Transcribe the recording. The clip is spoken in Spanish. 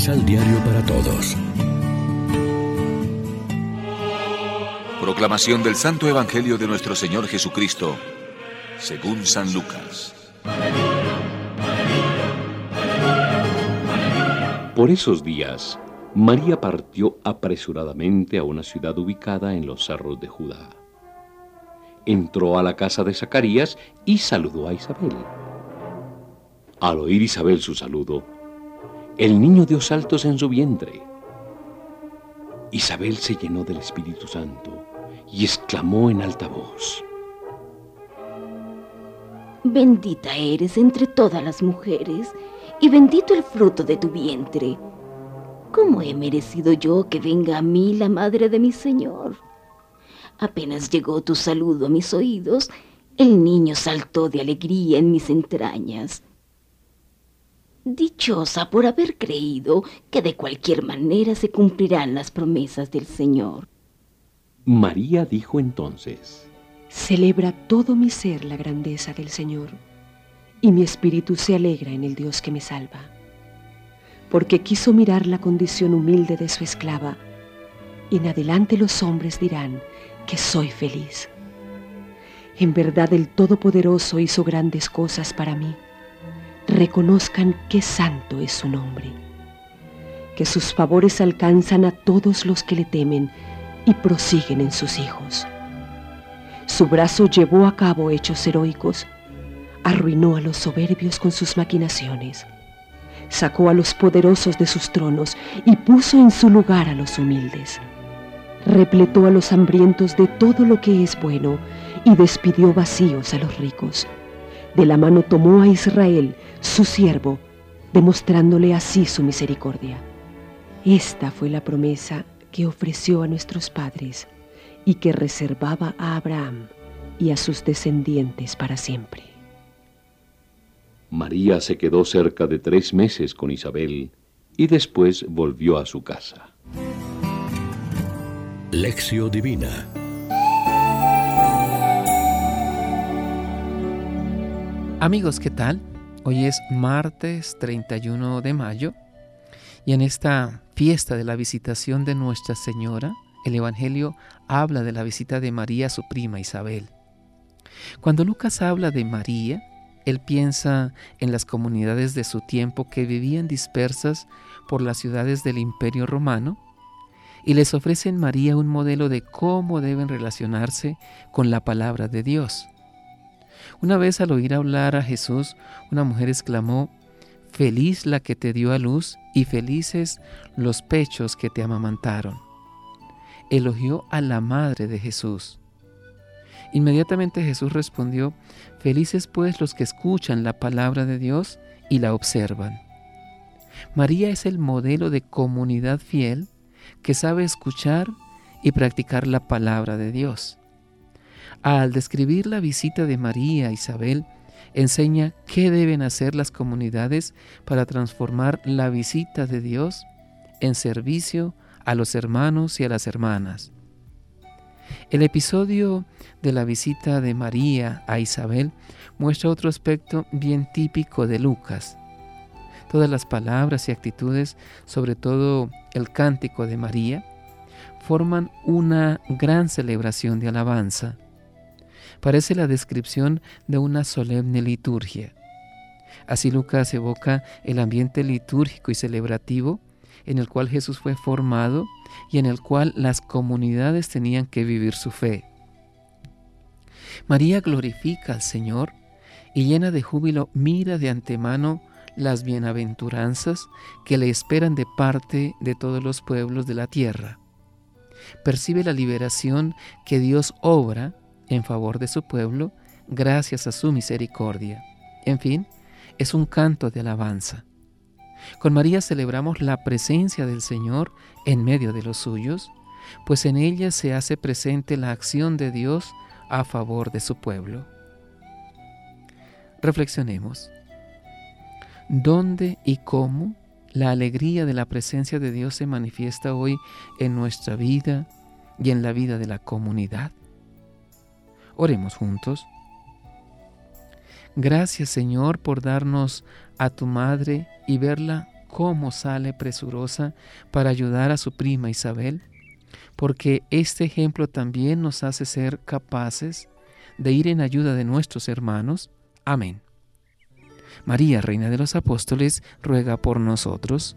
Misal Diario para Todos. Proclamación del Santo Evangelio de nuestro Señor Jesucristo, según San Lucas. Por esos días, María partió apresuradamente a una ciudad ubicada en los cerros de Judá. Entró a la casa de Zacarías y saludó a Isabel. Al oír Isabel su saludo, el niño dio saltos en su vientre. Isabel se llenó del Espíritu Santo y exclamó en alta voz. Bendita eres entre todas las mujeres y bendito el fruto de tu vientre. ¿Cómo he merecido yo que venga a mí la madre de mi Señor? Apenas llegó tu saludo a mis oídos, el niño saltó de alegría en mis entrañas. Dichosa por haber creído que de cualquier manera se cumplirán las promesas del Señor. María dijo entonces, Celebra todo mi ser la grandeza del Señor, y mi espíritu se alegra en el Dios que me salva porque quiso mirar la condición humilde de su esclava, y en adelante los hombres dirán que soy feliz. En verdad el Todopoderoso hizo grandes cosas para mí. Reconozcan qué santo es su nombre. Que sus favores alcanzan a todos los que le temen y prosiguen en sus hijos. Su brazo llevó a cabo hechos heroicos, arruinó a los soberbios con sus maquinaciones sacó a los poderosos de sus tronos y puso en su lugar a los humildes. Repletó a los hambrientos de todo lo que es bueno y despidió vacíos a los ricos. De la mano tomó a Israel, su siervo, demostrándole así su misericordia. Esta fue la promesa que ofreció a nuestros padres y que reservaba a Abraham y a sus descendientes para siempre. María se quedó cerca de tres meses con Isabel y después volvió a su casa. Lección Divina Amigos, ¿qué tal? Hoy es martes 31 de mayo y en esta fiesta de la visitación de Nuestra Señora, el Evangelio habla de la visita de María a su prima Isabel. Cuando Lucas habla de María, él piensa en las comunidades de su tiempo que vivían dispersas por las ciudades del Imperio Romano y les ofrece en María un modelo de cómo deben relacionarse con la palabra de Dios. Una vez al oír hablar a Jesús, una mujer exclamó, Feliz la que te dio a luz y felices los pechos que te amamantaron. Elogió a la madre de Jesús. Inmediatamente Jesús respondió, Felices pues los que escuchan la palabra de Dios y la observan. María es el modelo de comunidad fiel que sabe escuchar y practicar la palabra de Dios. Al describir la visita de María a Isabel, enseña qué deben hacer las comunidades para transformar la visita de Dios en servicio a los hermanos y a las hermanas. El episodio de la visita de María a Isabel muestra otro aspecto bien típico de Lucas. Todas las palabras y actitudes, sobre todo el cántico de María, forman una gran celebración de alabanza. Parece la descripción de una solemne liturgia. Así Lucas evoca el ambiente litúrgico y celebrativo en el cual Jesús fue formado y en el cual las comunidades tenían que vivir su fe. María glorifica al Señor y llena de júbilo mira de antemano las bienaventuranzas que le esperan de parte de todos los pueblos de la tierra. Percibe la liberación que Dios obra en favor de su pueblo gracias a su misericordia. En fin, es un canto de alabanza. Con María celebramos la presencia del Señor en medio de los suyos, pues en ella se hace presente la acción de Dios a favor de su pueblo. Reflexionemos. ¿Dónde y cómo la alegría de la presencia de Dios se manifiesta hoy en nuestra vida y en la vida de la comunidad? Oremos juntos. Gracias Señor por darnos a tu Madre y verla cómo sale presurosa para ayudar a su prima Isabel, porque este ejemplo también nos hace ser capaces de ir en ayuda de nuestros hermanos. Amén. María, Reina de los Apóstoles, ruega por nosotros.